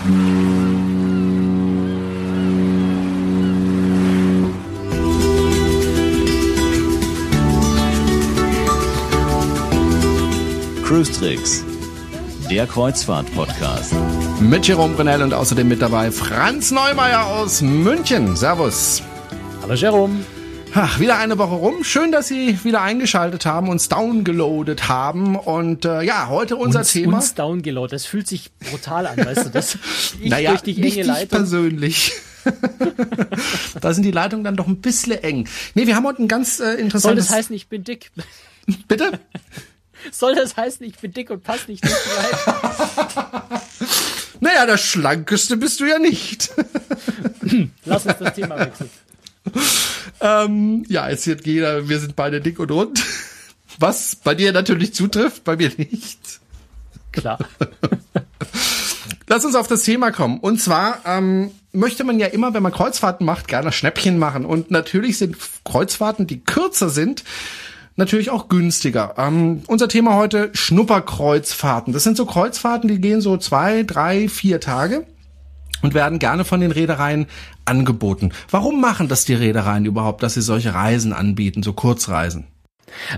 Cruise Tricks, der Kreuzfahrt-Podcast. Mit Jerome Brunel und außerdem mit dabei Franz Neumeier aus München. Servus. Hallo Jerome. Ach, wieder eine Woche rum. Schön, dass Sie wieder eingeschaltet haben, uns downgeloadet haben. Und äh, ja, heute unser uns, Thema. Uns downgeloadet. Das fühlt sich brutal an, weißt du das? Ich naja, durch die nicht enge Leitung. persönlich. da sind die Leitungen dann doch ein bisschen eng. Nee, wir haben heute ein ganz äh, interessantes... Soll das heißen, ich bin dick? Bitte? Soll das heißen, ich bin dick und pass nicht nicht rein? naja, das Schlankeste bist du ja nicht. Lass uns das Thema wechseln. Ähm, ja, es wird jeder, wir sind beide dick und rund. Was bei dir natürlich zutrifft, bei mir nicht. Klar. Lass uns auf das Thema kommen. Und zwar ähm, möchte man ja immer, wenn man Kreuzfahrten macht, gerne Schnäppchen machen. Und natürlich sind Kreuzfahrten, die kürzer sind, natürlich auch günstiger. Ähm, unser Thema heute Schnupperkreuzfahrten. Das sind so Kreuzfahrten, die gehen so zwei, drei, vier Tage und werden gerne von den Reedereien angeboten. Warum machen das die Reedereien überhaupt, dass sie solche Reisen anbieten, so Kurzreisen?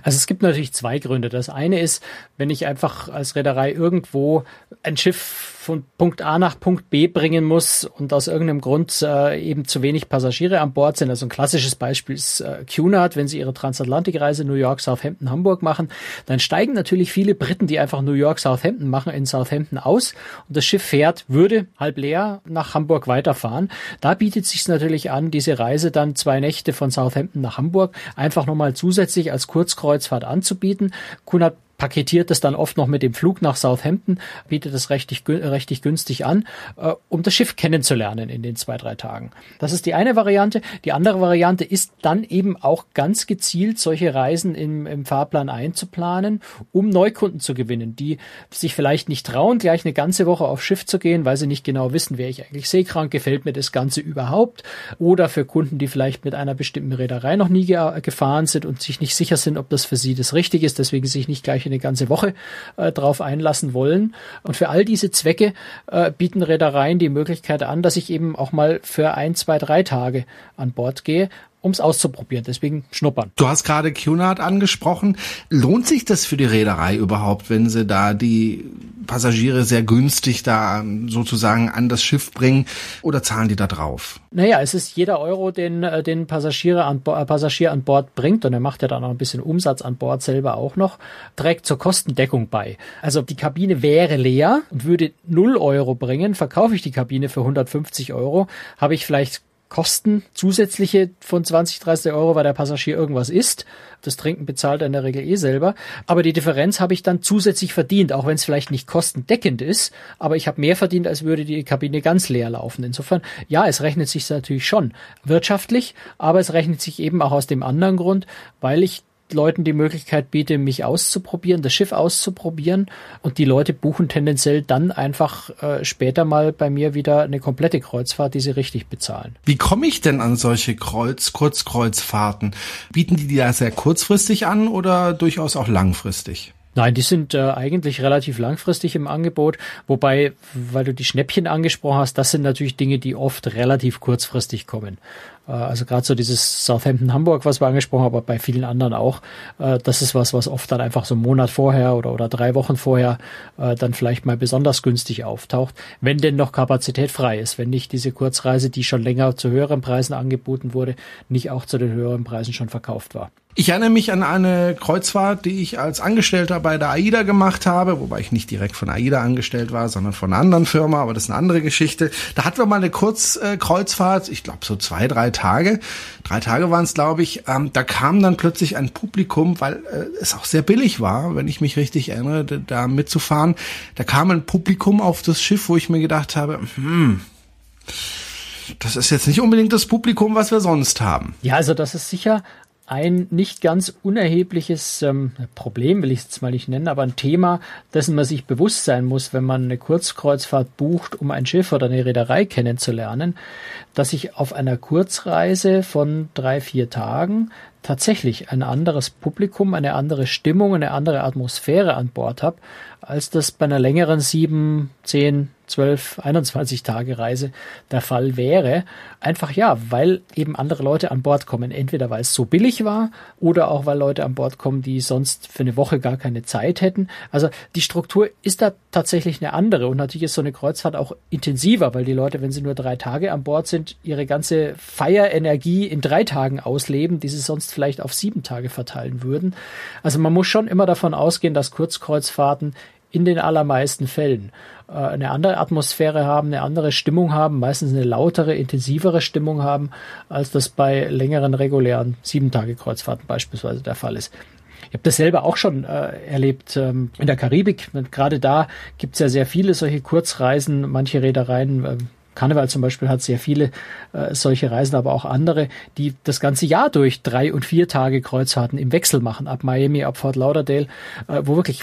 Also es gibt natürlich zwei Gründe. Das eine ist, wenn ich einfach als Reederei irgendwo ein Schiff von Punkt A nach Punkt B bringen muss und aus irgendeinem Grund äh, eben zu wenig Passagiere an Bord sind. Also ein klassisches Beispiel ist äh, Cunard, wenn sie ihre Transatlantikreise New York, Southampton, Hamburg machen, dann steigen natürlich viele Briten, die einfach New York, Southampton machen, in Southampton aus und das Schiff fährt, würde halb leer nach Hamburg weiterfahren. Da bietet sich natürlich an, diese Reise dann zwei Nächte von Southampton nach Hamburg einfach nochmal zusätzlich als Kurzkreuzfahrt anzubieten. Cunard paketiert das dann oft noch mit dem Flug nach Southampton, bietet es richtig, richtig günstig an, äh, um das Schiff kennenzulernen in den zwei, drei Tagen. Das ist die eine Variante. Die andere Variante ist dann eben auch ganz gezielt solche Reisen im, im Fahrplan einzuplanen, um Neukunden zu gewinnen, die sich vielleicht nicht trauen, gleich eine ganze Woche aufs Schiff zu gehen, weil sie nicht genau wissen, wäre ich eigentlich seekrank, gefällt mir das Ganze überhaupt. Oder für Kunden, die vielleicht mit einer bestimmten Reederei noch nie gefahren sind und sich nicht sicher sind, ob das für sie das Richtige ist, deswegen sich nicht gleich eine ganze Woche äh, drauf einlassen wollen. Und für all diese Zwecke äh, bieten Reedereien die Möglichkeit an, dass ich eben auch mal für ein, zwei, drei Tage an Bord gehe um es auszuprobieren. Deswegen schnuppern. Du hast gerade Cunard angesprochen. Lohnt sich das für die Reederei überhaupt, wenn sie da die Passagiere sehr günstig da sozusagen an das Schiff bringen oder zahlen die da drauf? Naja, es ist jeder Euro, den, äh, den Passagiere an, äh, Passagier an Bord bringt und er macht ja dann noch ein bisschen Umsatz an Bord selber auch noch, trägt zur Kostendeckung bei. Also die Kabine wäre leer und würde 0 Euro bringen, verkaufe ich die Kabine für 150 Euro, habe ich vielleicht Kosten zusätzliche von 20, 30 Euro, weil der Passagier irgendwas isst. Das Trinken bezahlt er in der Regel eh selber. Aber die Differenz habe ich dann zusätzlich verdient, auch wenn es vielleicht nicht kostendeckend ist. Aber ich habe mehr verdient, als würde die Kabine ganz leer laufen. Insofern, ja, es rechnet sich natürlich schon wirtschaftlich, aber es rechnet sich eben auch aus dem anderen Grund, weil ich Leuten die Möglichkeit biete, mich auszuprobieren, das Schiff auszuprobieren und die Leute buchen tendenziell dann einfach äh, später mal bei mir wieder eine komplette Kreuzfahrt, die sie richtig bezahlen. Wie komme ich denn an solche Kreuz, Kurzkreuzfahrten? Bieten die die da sehr kurzfristig an oder durchaus auch langfristig? Nein, die sind äh, eigentlich relativ langfristig im Angebot, wobei, weil du die Schnäppchen angesprochen hast, das sind natürlich Dinge, die oft relativ kurzfristig kommen. Äh, also gerade so dieses Southampton Hamburg, was wir angesprochen haben, aber bei vielen anderen auch, äh, das ist was, was oft dann einfach so einen Monat vorher oder, oder drei Wochen vorher äh, dann vielleicht mal besonders günstig auftaucht, wenn denn noch Kapazität frei ist, wenn nicht diese Kurzreise, die schon länger zu höheren Preisen angeboten wurde, nicht auch zu den höheren Preisen schon verkauft war. Ich erinnere mich an eine Kreuzfahrt, die ich als Angestellter bei der AIDA gemacht habe, wobei ich nicht direkt von AIDA angestellt war, sondern von einer anderen Firma, aber das ist eine andere Geschichte. Da hatten wir mal eine Kurzkreuzfahrt, ich glaube so zwei, drei Tage. Drei Tage waren es, glaube ich. Ähm, da kam dann plötzlich ein Publikum, weil äh, es auch sehr billig war, wenn ich mich richtig erinnere, da mitzufahren. Da kam ein Publikum auf das Schiff, wo ich mir gedacht habe, hm, das ist jetzt nicht unbedingt das Publikum, was wir sonst haben. Ja, also das ist sicher ein nicht ganz unerhebliches ähm, Problem, will ich es jetzt mal nicht nennen, aber ein Thema, dessen man sich bewusst sein muss, wenn man eine Kurzkreuzfahrt bucht, um ein Schiff oder eine Reederei kennenzulernen, dass ich auf einer Kurzreise von drei, vier Tagen tatsächlich ein anderes Publikum, eine andere Stimmung, eine andere Atmosphäre an Bord habe, als das bei einer längeren sieben, zehn, 12, 21 Tage Reise der Fall wäre. Einfach ja, weil eben andere Leute an Bord kommen. Entweder weil es so billig war oder auch weil Leute an Bord kommen, die sonst für eine Woche gar keine Zeit hätten. Also die Struktur ist da tatsächlich eine andere und natürlich ist so eine Kreuzfahrt auch intensiver, weil die Leute, wenn sie nur drei Tage an Bord sind, ihre ganze Feierenergie in drei Tagen ausleben, die sie sonst vielleicht auf sieben Tage verteilen würden. Also man muss schon immer davon ausgehen, dass Kurzkreuzfahrten in den allermeisten Fällen äh, eine andere Atmosphäre haben, eine andere Stimmung haben, meistens eine lautere, intensivere Stimmung haben, als das bei längeren regulären Sieben-Tage-Kreuzfahrten beispielsweise der Fall ist. Ich habe das selber auch schon äh, erlebt ähm, in der Karibik. Gerade da gibt's ja sehr viele solche Kurzreisen. Manche Reedereien äh, Karneval zum Beispiel hat sehr viele äh, solche Reisen, aber auch andere, die das ganze Jahr durch drei und vier Tage Kreuzfahrten im Wechsel machen, ab Miami, ab Fort Lauderdale, äh, wo wirklich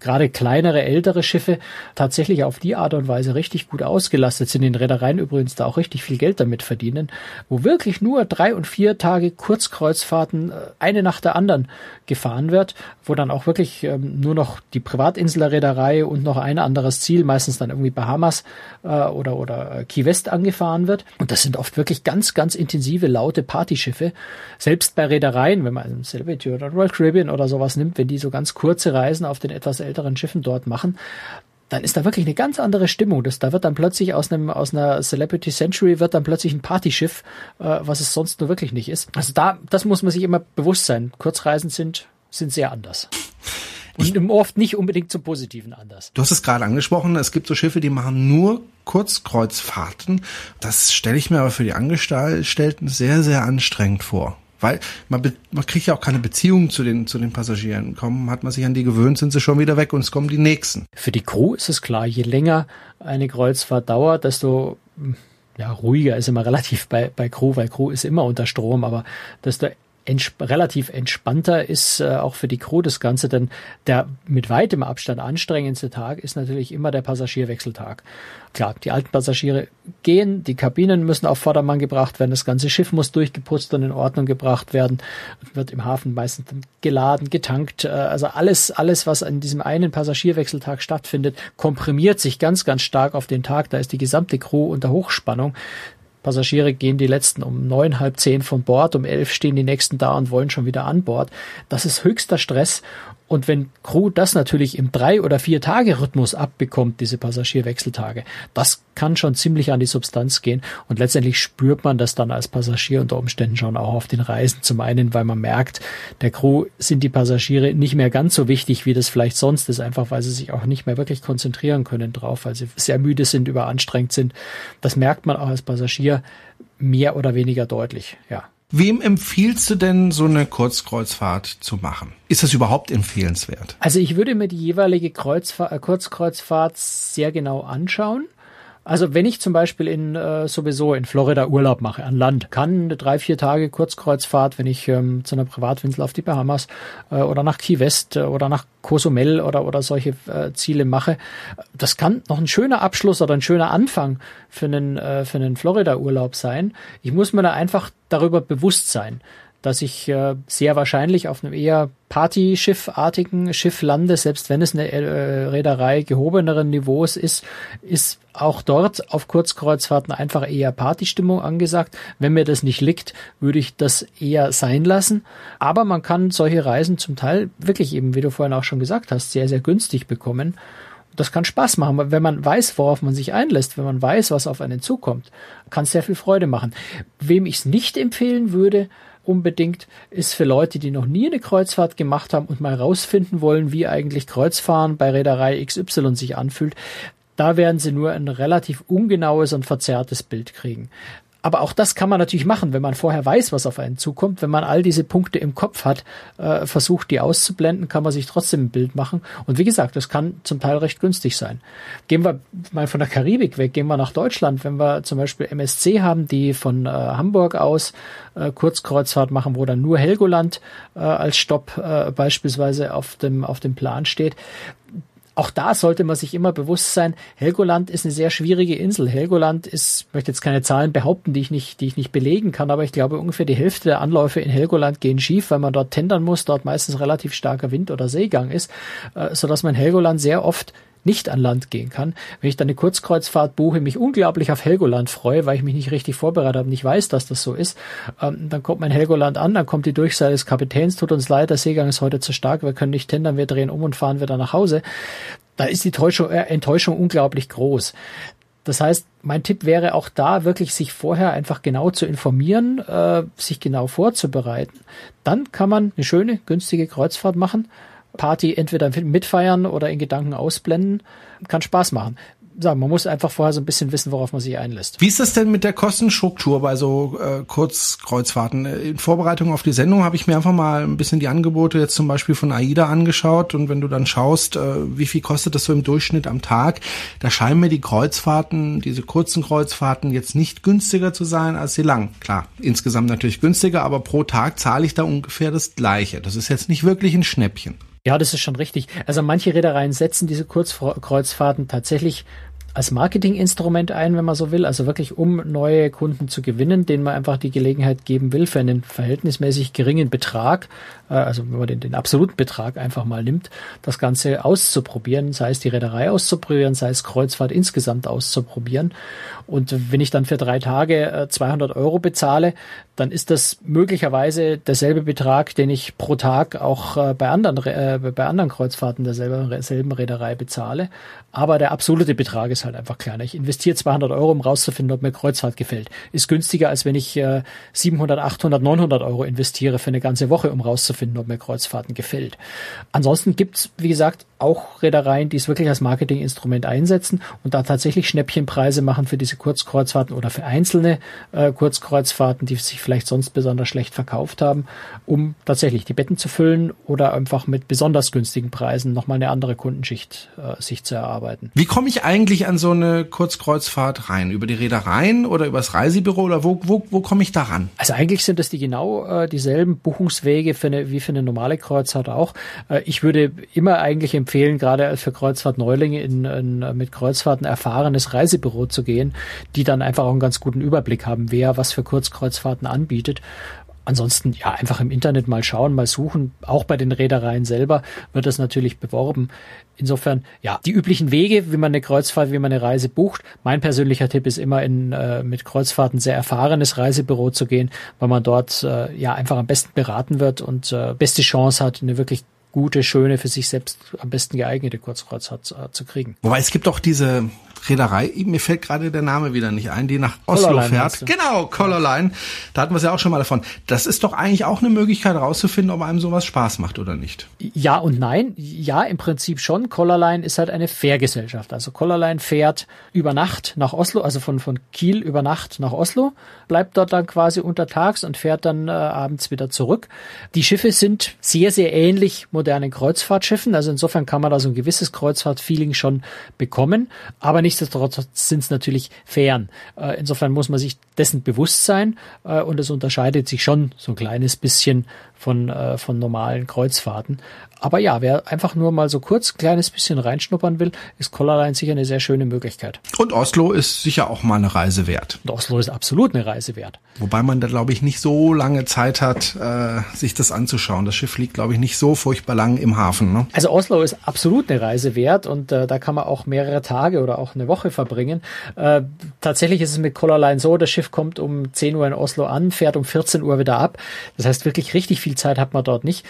gerade kleinere, ältere Schiffe tatsächlich auf die Art und Weise richtig gut ausgelastet sind, in Reedereien übrigens da auch richtig viel Geld damit verdienen, wo wirklich nur drei und vier Tage Kurzkreuzfahrten, äh, eine nach der anderen gefahren wird, wo dann auch wirklich ähm, nur noch die Privatinselreederei und noch ein anderes Ziel, meistens dann irgendwie Bahamas äh, oder, oder äh, Key West angefahren wird. Und das sind oft wirklich ganz, ganz intensive, laute Partyschiffe. Selbst bei Reedereien, wenn man Celebrity oder Royal Caribbean oder sowas nimmt, wenn die so ganz kurze Reisen auf den etwas älteren Schiffen dort machen, dann ist da wirklich eine ganz andere Stimmung. Das, da wird dann plötzlich aus einem aus einer Celebrity Century wird dann plötzlich ein Partyschiff, äh, was es sonst nur wirklich nicht ist. Also da, das muss man sich immer bewusst sein. Kurzreisen sind sind sehr anders. Und ich, oft nicht unbedingt zum Positiven anders. Du hast es gerade angesprochen, es gibt so Schiffe, die machen nur Kurzkreuzfahrten. Das stelle ich mir aber für die Angestellten sehr, sehr anstrengend vor. Weil man, man kriegt ja auch keine Beziehung zu den, zu den Passagieren. Kommen, hat man sich an die gewöhnt, sind sie schon wieder weg und es kommen die nächsten. Für die Crew ist es klar, je länger eine Kreuzfahrt dauert, desto ja, ruhiger ist immer relativ bei, bei Crew, weil Crew ist immer unter Strom, aber desto ents relativ entspannter ist äh, auch für die Crew das Ganze, denn der mit weitem Abstand anstrengendste Tag ist natürlich immer der Passagierwechseltag. Klar, die alten Passagiere gehen, die Kabinen müssen auf Vordermann gebracht werden, das ganze Schiff muss durchgeputzt und in Ordnung gebracht werden, wird im Hafen meistens geladen, getankt, äh, also alles, alles, was an diesem einen Passagierwechseltag stattfindet, komprimiert sich ganz, ganz stark auf den Tag, da ist die gesamte Crew unter Hochspannung. Passagiere gehen die letzten um neun, halb zehn von Bord, um elf stehen die nächsten da und wollen schon wieder an Bord. Das ist höchster Stress und wenn Crew das natürlich im drei oder vier Tage Rhythmus abbekommt, diese Passagierwechseltage, das kann schon ziemlich an die Substanz gehen und letztendlich spürt man das dann als Passagier unter Umständen schon auch auf den Reisen. Zum einen, weil man merkt, der Crew sind die Passagiere nicht mehr ganz so wichtig, wie das vielleicht sonst ist, einfach weil sie sich auch nicht mehr wirklich konzentrieren können drauf, weil sie sehr müde sind, überanstrengt sind. Das merkt man auch als Passagier mehr oder weniger deutlich, ja. Wem empfiehlst du denn, so eine Kurzkreuzfahrt zu machen? Ist das überhaupt empfehlenswert? Also ich würde mir die jeweilige Kreuzfahr äh, Kurzkreuzfahrt sehr genau anschauen. Also wenn ich zum Beispiel in äh, sowieso in Florida Urlaub mache an Land, kann eine drei vier Tage Kurzkreuzfahrt, wenn ich ähm, zu einer Privatwinsel auf die Bahamas äh, oder nach Key West äh, oder nach Cozumel oder oder solche äh, Ziele mache, das kann noch ein schöner Abschluss oder ein schöner Anfang für einen äh, für einen Florida Urlaub sein. Ich muss mir da einfach darüber bewusst sein dass ich äh, sehr wahrscheinlich auf einem eher Partyschiffartigen Schiff lande, selbst wenn es eine äh, Reederei gehobeneren Niveaus ist, ist auch dort auf Kurzkreuzfahrten einfach eher Partystimmung angesagt. Wenn mir das nicht liegt, würde ich das eher sein lassen. Aber man kann solche Reisen zum Teil wirklich eben, wie du vorhin auch schon gesagt hast, sehr, sehr günstig bekommen. Das kann Spaß machen, wenn man weiß, worauf man sich einlässt, wenn man weiß, was auf einen zukommt, kann es sehr viel Freude machen. Wem ich es nicht empfehlen würde, unbedingt, ist für Leute, die noch nie eine Kreuzfahrt gemacht haben und mal rausfinden wollen, wie eigentlich Kreuzfahren bei Reederei XY sich anfühlt. Da werden sie nur ein relativ ungenaues und verzerrtes Bild kriegen. Aber auch das kann man natürlich machen, wenn man vorher weiß, was auf einen zukommt. Wenn man all diese Punkte im Kopf hat, äh, versucht, die auszublenden, kann man sich trotzdem ein Bild machen. Und wie gesagt, das kann zum Teil recht günstig sein. Gehen wir mal von der Karibik weg, gehen wir nach Deutschland. Wenn wir zum Beispiel MSC haben, die von äh, Hamburg aus äh, Kurzkreuzfahrt machen, wo dann nur Helgoland äh, als Stopp äh, beispielsweise auf dem, auf dem Plan steht auch da sollte man sich immer bewusst sein, Helgoland ist eine sehr schwierige Insel. Helgoland ist, möchte jetzt keine Zahlen behaupten, die ich nicht, die ich nicht belegen kann, aber ich glaube ungefähr die Hälfte der Anläufe in Helgoland gehen schief, weil man dort tendern muss, dort meistens relativ starker Wind oder Seegang ist, äh, sodass man Helgoland sehr oft nicht an Land gehen kann. Wenn ich dann eine Kurzkreuzfahrt buche, mich unglaublich auf Helgoland freue, weil ich mich nicht richtig vorbereitet habe nicht weiß, dass das so ist, ähm, dann kommt mein Helgoland an, dann kommt die Durchsage des Kapitäns, tut uns leid, der Seegang ist heute zu stark, wir können nicht tendern, wir drehen um und fahren wieder nach Hause. Da ist die Täuschung, äh, Enttäuschung unglaublich groß. Das heißt, mein Tipp wäre auch da wirklich sich vorher einfach genau zu informieren, äh, sich genau vorzubereiten. Dann kann man eine schöne, günstige Kreuzfahrt machen Party entweder mitfeiern oder in Gedanken ausblenden. Kann Spaß machen sagen, man muss einfach vorher so ein bisschen wissen, worauf man sich einlässt. Wie ist das denn mit der Kostenstruktur bei so äh, Kurzkreuzfahrten? In Vorbereitung auf die Sendung habe ich mir einfach mal ein bisschen die Angebote jetzt zum Beispiel von AIDA angeschaut und wenn du dann schaust, äh, wie viel kostet das so im Durchschnitt am Tag, da scheinen mir die Kreuzfahrten, diese kurzen Kreuzfahrten jetzt nicht günstiger zu sein als die lang. Klar, insgesamt natürlich günstiger, aber pro Tag zahle ich da ungefähr das Gleiche. Das ist jetzt nicht wirklich ein Schnäppchen. Ja, das ist schon richtig. Also manche Reedereien setzen diese Kurzkreuzfahrten tatsächlich als Marketinginstrument ein, wenn man so will, also wirklich um neue Kunden zu gewinnen, denen man einfach die Gelegenheit geben will, für einen verhältnismäßig geringen Betrag äh, also wenn man den, den absoluten Betrag einfach mal nimmt, das Ganze auszuprobieren, sei es die Reederei auszuprobieren, sei es Kreuzfahrt insgesamt auszuprobieren. Und wenn ich dann für drei Tage 200 äh, Euro bezahle, dann ist das möglicherweise derselbe Betrag, den ich pro Tag auch äh, bei anderen, bei anderen Kreuzfahrten derselben Reederei bezahle. Aber der absolute Betrag ist halt einfach kleiner. Ich investiere 200 Euro, um rauszufinden, ob mir Kreuzfahrt gefällt. Ist günstiger, als wenn ich 700, 800, 900 Euro investiere für eine ganze Woche, um rauszufinden, ob mir Kreuzfahrten gefällt. Ansonsten gibt's wie gesagt, auch Reedereien, die es wirklich als Marketinginstrument einsetzen und da tatsächlich Schnäppchenpreise machen für diese Kurzkreuzfahrten oder für einzelne äh, Kurzkreuzfahrten, die sich vielleicht sonst besonders schlecht verkauft haben, um tatsächlich die Betten zu füllen oder einfach mit besonders günstigen Preisen nochmal eine andere Kundenschicht äh, sich zu erarbeiten. Wie komme ich eigentlich an so eine Kurzkreuzfahrt rein? Über die Reedereien oder übers Reisebüro oder wo, wo, wo komme ich da ran? Also eigentlich sind das die genau äh, dieselben Buchungswege für eine, wie für eine normale Kreuzfahrt auch. Äh, ich würde immer eigentlich empfehlen, gerade für Kreuzfahrt-Neulinge in, in, mit Kreuzfahrten erfahrenes Reisebüro zu gehen, die dann einfach auch einen ganz guten Überblick haben, wer was für Kurzkreuzfahrten anbietet. Ansonsten ja einfach im Internet mal schauen, mal suchen. Auch bei den Reedereien selber wird das natürlich beworben. Insofern ja die üblichen Wege, wie man eine Kreuzfahrt, wie man eine Reise bucht. Mein persönlicher Tipp ist immer in äh, mit Kreuzfahrten sehr erfahrenes Reisebüro zu gehen, weil man dort äh, ja einfach am besten beraten wird und äh, beste Chance hat, eine wirklich gute, schöne, für sich selbst am besten geeignete Kurzkreuzfahrt äh, zu kriegen. Wobei es gibt auch diese Reederei, mir fällt gerade der Name wieder nicht ein, die nach Oslo Colorline fährt. Genau, Colorline. Da hatten wir es ja auch schon mal davon. Das ist doch eigentlich auch eine Möglichkeit herauszufinden, ob einem sowas Spaß macht oder nicht. Ja und nein. Ja, im Prinzip schon. Colorline ist halt eine Fährgesellschaft. Also Colorline fährt über Nacht nach Oslo, also von, von Kiel über Nacht nach Oslo, bleibt dort dann quasi untertags und fährt dann äh, abends wieder zurück. Die Schiffe sind sehr, sehr ähnlich modernen Kreuzfahrtschiffen. Also insofern kann man da so ein gewisses Kreuzfahrtfeeling schon bekommen. Aber nichtsdestotrotz sind es natürlich Fähren. Äh, insofern muss man sich dessen bewusst sein äh, und es unterscheidet sich schon so ein kleines bisschen von, äh, von normalen Kreuzfahrten. Aber ja, wer einfach nur mal so kurz ein kleines bisschen reinschnuppern will, ist Colorline sicher eine sehr schöne Möglichkeit. Und Oslo ist sicher auch mal eine Reise wert. Und Oslo ist absolut eine Reise wert. Wobei man da, glaube ich, nicht so lange Zeit hat, äh, sich das anzuschauen. Das Schiff liegt, glaube ich, nicht so furchtbar lang im Hafen. Ne? Also Oslo ist absolut eine Reise wert und äh, da kann man auch mehrere Tage oder auch eine Woche verbringen. Äh, tatsächlich ist es mit Colorline so, das Schiff kommt um 10 Uhr in Oslo an, fährt um 14 Uhr wieder ab. Das heißt, wirklich richtig viel Zeit hat man dort nicht.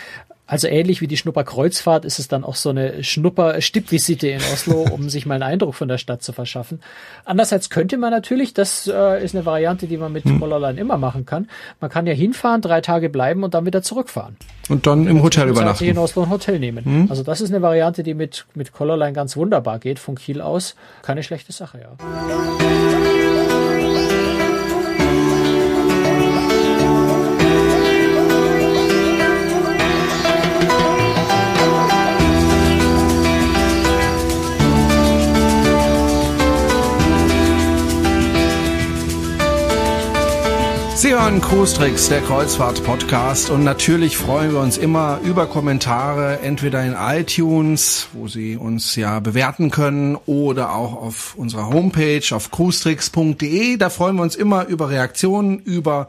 Also ähnlich wie die Schnupperkreuzfahrt ist es dann auch so eine Schnupper-Stippvisite in Oslo, um sich mal einen Eindruck von der Stadt zu verschaffen. Andererseits könnte man natürlich, das äh, ist eine Variante, die man mit hm. Rollerline immer machen kann. Man kann ja hinfahren, drei Tage bleiben und dann wieder zurückfahren. Und dann im Hotel übernachten. in Oslo ein Hotel nehmen. Hm. Also das ist eine Variante, die mit, mit Colorline ganz wunderbar geht, von Kiel aus. Keine schlechte Sache, ja. Hören Cruise der Kreuzfahrt-Podcast und natürlich freuen wir uns immer über Kommentare, entweder in iTunes, wo Sie uns ja bewerten können, oder auch auf unserer Homepage auf cruestricks.de. Da freuen wir uns immer über Reaktionen, über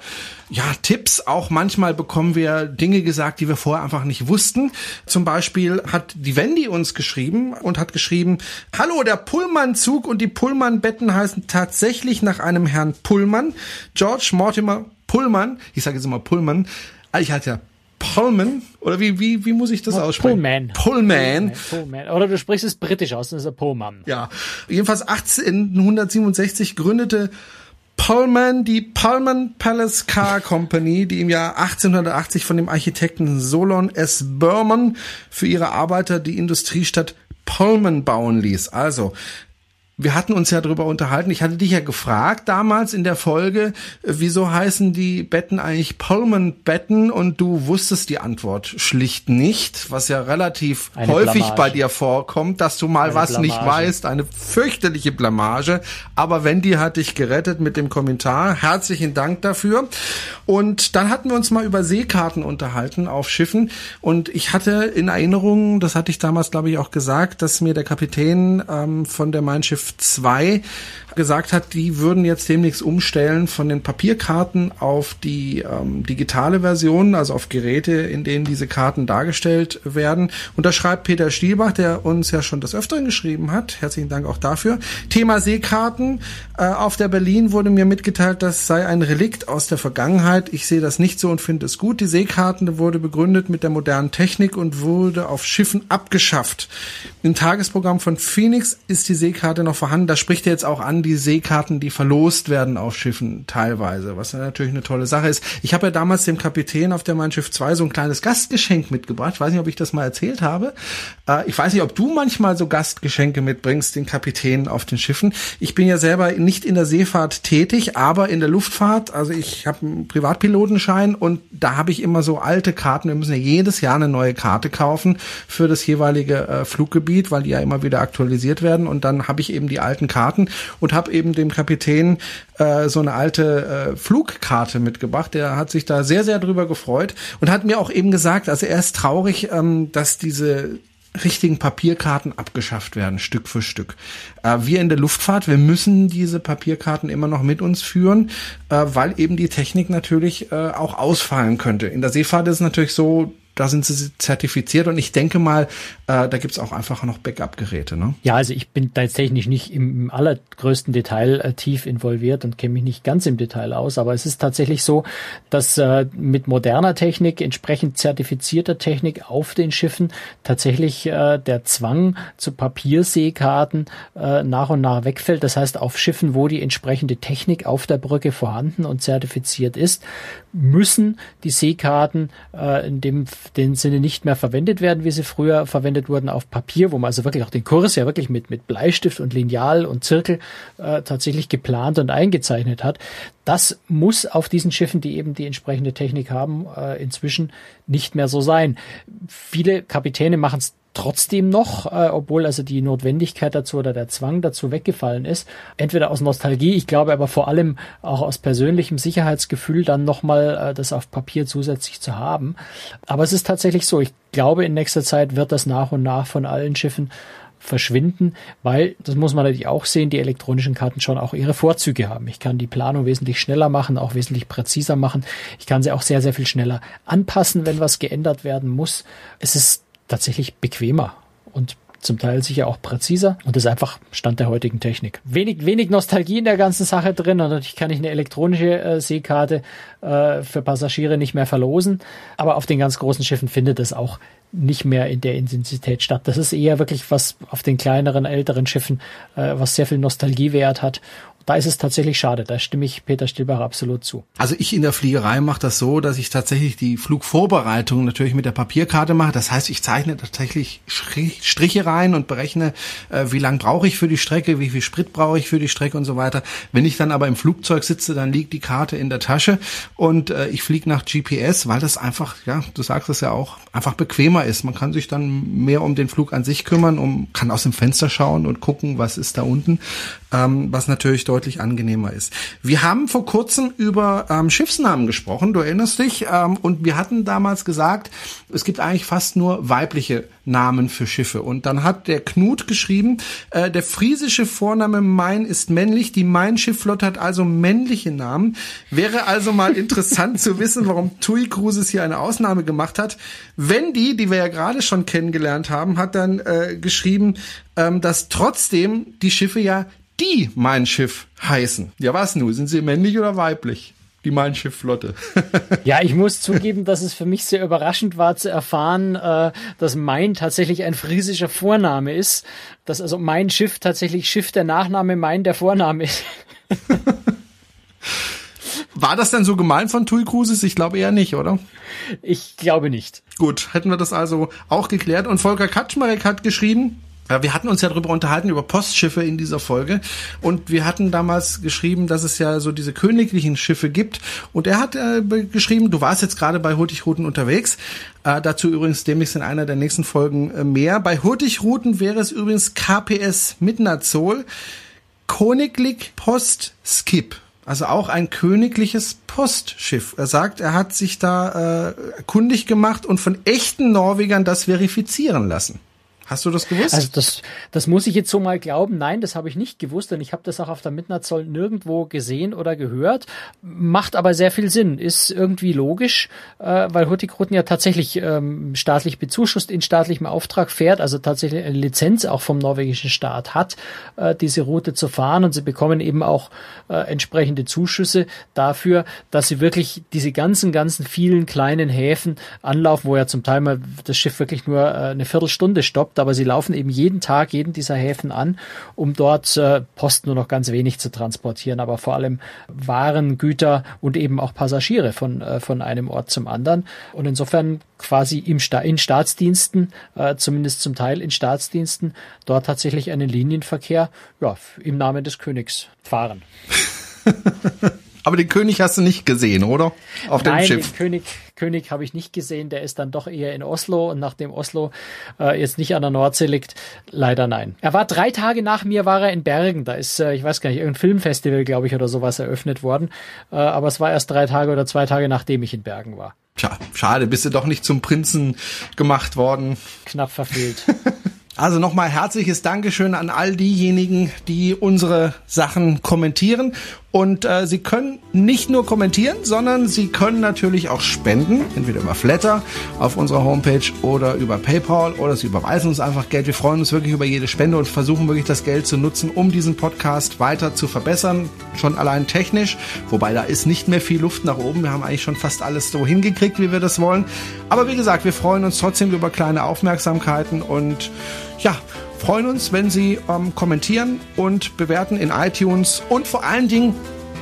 ja, Tipps. Auch manchmal bekommen wir Dinge gesagt, die wir vorher einfach nicht wussten. Zum Beispiel hat die Wendy uns geschrieben und hat geschrieben, Hallo, der Pullman-Zug und die Pullman-Betten heißen tatsächlich nach einem Herrn Pullman, George Mortimer Pullman. Ich sage jetzt immer Pullman. Ah, ich hatte ja Pullman oder wie wie wie muss ich das aussprechen? Pullman. Pullman. Pullman. Oder du sprichst es britisch aus, das ist ein Pullman. Ja, jedenfalls 1867 gründete Pullman die Pullman Palace Car Company, die im Jahr 1880 von dem Architekten Solon S. Berman für ihre Arbeiter die Industriestadt Pullman bauen ließ. Also wir hatten uns ja darüber unterhalten. Ich hatte dich ja gefragt damals in der Folge, äh, wieso heißen die Betten eigentlich Pullman-Betten und du wusstest die Antwort schlicht nicht, was ja relativ eine häufig Blamage. bei dir vorkommt, dass du mal eine was Blamage. nicht weißt. Eine fürchterliche Blamage. Aber Wendy hat dich gerettet mit dem Kommentar. Herzlichen Dank dafür. Und dann hatten wir uns mal über Seekarten unterhalten auf Schiffen und ich hatte in Erinnerung, das hatte ich damals glaube ich auch gesagt, dass mir der Kapitän ähm, von der Mein Schiff 2 gesagt hat, die würden jetzt demnächst umstellen von den Papierkarten auf die ähm, digitale Version, also auf Geräte, in denen diese Karten dargestellt werden. Und da schreibt Peter Stielbach, der uns ja schon des Öfteren geschrieben hat. Herzlichen Dank auch dafür. Thema Seekarten. Äh, auf der Berlin wurde mir mitgeteilt, das sei ein Relikt aus der Vergangenheit. Ich sehe das nicht so und finde es gut. Die Seekarte wurde begründet mit der modernen Technik und wurde auf Schiffen abgeschafft. Im Tagesprogramm von Phoenix ist die Seekarte noch vorhanden. Da spricht jetzt auch an die Seekarten, die verlost werden auf Schiffen teilweise, was natürlich eine tolle Sache ist. Ich habe ja damals dem Kapitän auf der Mein Schiff 2 so ein kleines Gastgeschenk mitgebracht. Ich weiß nicht, ob ich das mal erzählt habe. Äh, ich weiß nicht, ob du manchmal so Gastgeschenke mitbringst, den Kapitän auf den Schiffen. Ich bin ja selber nicht in der Seefahrt tätig, aber in der Luftfahrt. Also ich habe einen Privatpilotenschein und da habe ich immer so alte Karten. Wir müssen ja jedes Jahr eine neue Karte kaufen für das jeweilige äh, Fluggebiet, weil die ja immer wieder aktualisiert werden. Und dann habe ich eben die alten Karten und habe eben dem Kapitän äh, so eine alte äh, Flugkarte mitgebracht. Der hat sich da sehr, sehr drüber gefreut und hat mir auch eben gesagt, also er ist traurig, ähm, dass diese richtigen Papierkarten abgeschafft werden, Stück für Stück. Äh, wir in der Luftfahrt, wir müssen diese Papierkarten immer noch mit uns führen, äh, weil eben die Technik natürlich äh, auch ausfallen könnte. In der Seefahrt ist es natürlich so, da sind sie zertifiziert und ich denke mal, äh, da gibt's auch einfach noch Backup-Geräte. Ne? Ja, also ich bin da jetzt technisch nicht im, allergrößten Detail äh, tief involviert und kenne mich nicht ganz im Detail aus, aber es ist tatsächlich so, dass äh, mit moderner Technik, entsprechend zertifizierter Technik auf den Schiffen tatsächlich äh, der Zwang zu Papierseekarten äh, nach und nach wegfällt. Das heißt, auf Schiffen, wo die entsprechende Technik auf der Brücke vorhanden und zertifiziert ist, müssen die Seekarten äh, in dem den Sinne nicht mehr verwendet werden, wie sie früher verwendet wurden auf Papier, wo man also wirklich auch den Kurs ja wirklich mit, mit Bleistift und Lineal und Zirkel äh, tatsächlich geplant und eingezeichnet hat. Das muss auf diesen Schiffen, die eben die entsprechende Technik haben, äh, inzwischen nicht mehr so sein. Viele Kapitäne machen es trotzdem noch, äh, obwohl also die Notwendigkeit dazu oder der Zwang dazu weggefallen ist. Entweder aus Nostalgie, ich glaube aber vor allem auch aus persönlichem Sicherheitsgefühl dann nochmal äh, das auf Papier zusätzlich zu haben. Aber es ist tatsächlich so, ich glaube in nächster Zeit wird das nach und nach von allen Schiffen verschwinden, weil, das muss man natürlich auch sehen, die elektronischen Karten schon auch ihre Vorzüge haben. Ich kann die Planung wesentlich schneller machen, auch wesentlich präziser machen. Ich kann sie auch sehr, sehr viel schneller anpassen, wenn was geändert werden muss. Es ist tatsächlich bequemer und zum Teil sicher auch präziser und das ist einfach Stand der heutigen Technik. Wenig, wenig Nostalgie in der ganzen Sache drin und natürlich kann ich eine elektronische äh, Seekarte äh, für Passagiere nicht mehr verlosen, aber auf den ganz großen Schiffen findet das auch nicht mehr in der Intensität statt. Das ist eher wirklich was auf den kleineren, älteren Schiffen, äh, was sehr viel Nostalgiewert hat da ist es tatsächlich schade. Da stimme ich Peter Stillbach absolut zu. Also ich in der Fliegerei mache das so, dass ich tatsächlich die Flugvorbereitung natürlich mit der Papierkarte mache. Das heißt, ich zeichne tatsächlich Striche rein und berechne, äh, wie lang brauche ich für die Strecke, wie viel Sprit brauche ich für die Strecke und so weiter. Wenn ich dann aber im Flugzeug sitze, dann liegt die Karte in der Tasche und äh, ich fliege nach GPS, weil das einfach, ja, du sagst es ja auch, einfach bequemer ist. Man kann sich dann mehr um den Flug an sich kümmern, um kann aus dem Fenster schauen und gucken, was ist da unten, ähm, was natürlich dort deutlich angenehmer ist. Wir haben vor kurzem über ähm, Schiffsnamen gesprochen, du erinnerst dich, ähm, und wir hatten damals gesagt, es gibt eigentlich fast nur weibliche Namen für Schiffe. Und dann hat der Knut geschrieben, äh, der friesische Vorname Main ist männlich, die Main-Schiffflotte hat also männliche Namen. Wäre also mal interessant zu wissen, warum TUI Cruises hier eine Ausnahme gemacht hat. Wendy, die wir ja gerade schon kennengelernt haben, hat dann äh, geschrieben, ähm, dass trotzdem die Schiffe ja die Mein Schiff heißen. Ja, was nun? Sind sie männlich oder weiblich? die Mein Schiff-Flotte. ja, ich muss zugeben, dass es für mich sehr überraschend war zu erfahren, äh, dass Mein tatsächlich ein friesischer Vorname ist. Dass also Mein Schiff tatsächlich Schiff der Nachname, Mein der Vorname ist. War das denn so gemeint von Tui Cruises? Ich glaube eher nicht, oder? Ich glaube nicht. Gut, hätten wir das also auch geklärt. Und Volker Kaczmarek hat geschrieben, wir hatten uns ja darüber unterhalten, über Postschiffe in dieser Folge. Und wir hatten damals geschrieben, dass es ja so diese königlichen Schiffe gibt. Und er hat äh, geschrieben, du warst jetzt gerade bei Hurtigruten unterwegs. Äh, dazu übrigens demnächst in einer der nächsten Folgen äh, mehr. Bei Hurtigruten wäre es übrigens KPS Midnazol. Königlich Post Skip. Also auch ein königliches Postschiff. Er sagt, er hat sich da äh, kundig gemacht und von echten Norwegern das verifizieren lassen. Hast du das gewusst? Also das, das muss ich jetzt so mal glauben. Nein, das habe ich nicht gewusst, denn ich habe das auch auf der Midnatzoll nirgendwo gesehen oder gehört. Macht aber sehr viel Sinn, ist irgendwie logisch, äh, weil Hurtigruten ja tatsächlich ähm, staatlich bezuschusst in staatlichem Auftrag fährt, also tatsächlich eine Lizenz auch vom norwegischen Staat hat, äh, diese Route zu fahren und sie bekommen eben auch äh, entsprechende Zuschüsse dafür, dass sie wirklich diese ganzen, ganzen vielen kleinen Häfen anlaufen, wo ja zum Teil mal das Schiff wirklich nur äh, eine Viertelstunde stoppt aber sie laufen eben jeden Tag jeden dieser Häfen an, um dort äh, Post nur noch ganz wenig zu transportieren, aber vor allem Waren, Güter und eben auch Passagiere von, äh, von einem Ort zum anderen. Und insofern quasi im Sta in Staatsdiensten, äh, zumindest zum Teil in Staatsdiensten, dort tatsächlich einen Linienverkehr ja, im Namen des Königs fahren. Aber den König hast du nicht gesehen, oder? Auf Nein, dem Schiff. Den König, König habe ich nicht gesehen. Der ist dann doch eher in Oslo. Und nachdem Oslo äh, jetzt nicht an der Nordsee liegt, leider nein. Er war drei Tage nach mir, war er in Bergen. Da ist, äh, ich weiß gar nicht, irgendein Filmfestival, glaube ich, oder sowas eröffnet worden. Äh, aber es war erst drei Tage oder zwei Tage, nachdem ich in Bergen war. Tja, schade, bist du doch nicht zum Prinzen gemacht worden. Knapp verfehlt. Also nochmal herzliches Dankeschön an all diejenigen, die unsere Sachen kommentieren. Und äh, Sie können nicht nur kommentieren, sondern Sie können natürlich auch spenden, entweder über Flatter auf unserer Homepage oder über PayPal oder Sie überweisen uns einfach Geld. Wir freuen uns wirklich über jede Spende und versuchen wirklich das Geld zu nutzen, um diesen Podcast weiter zu verbessern, schon allein technisch. Wobei da ist nicht mehr viel Luft nach oben. Wir haben eigentlich schon fast alles so hingekriegt, wie wir das wollen. Aber wie gesagt, wir freuen uns trotzdem über kleine Aufmerksamkeiten und ja, freuen uns, wenn Sie ähm, kommentieren und bewerten in iTunes und vor allen Dingen,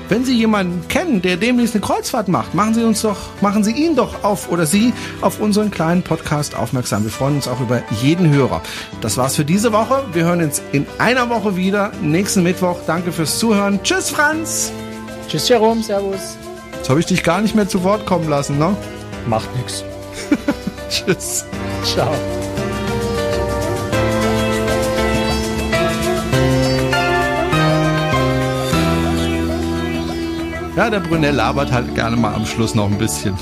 wenn Sie jemanden kennen, der demnächst eine Kreuzfahrt macht, machen Sie uns doch, machen Sie ihn doch auf oder Sie auf unseren kleinen Podcast aufmerksam. Wir freuen uns auch über jeden Hörer. Das war's für diese Woche. Wir hören uns in einer Woche wieder, nächsten Mittwoch. Danke fürs Zuhören. Tschüss, Franz. Tschüss, Jerome. Servus. Jetzt habe ich dich gar nicht mehr zu Wort kommen lassen, ne? Macht nix. Tschüss. Ciao. Ja, der Brunel labert halt gerne mal am Schluss noch ein bisschen.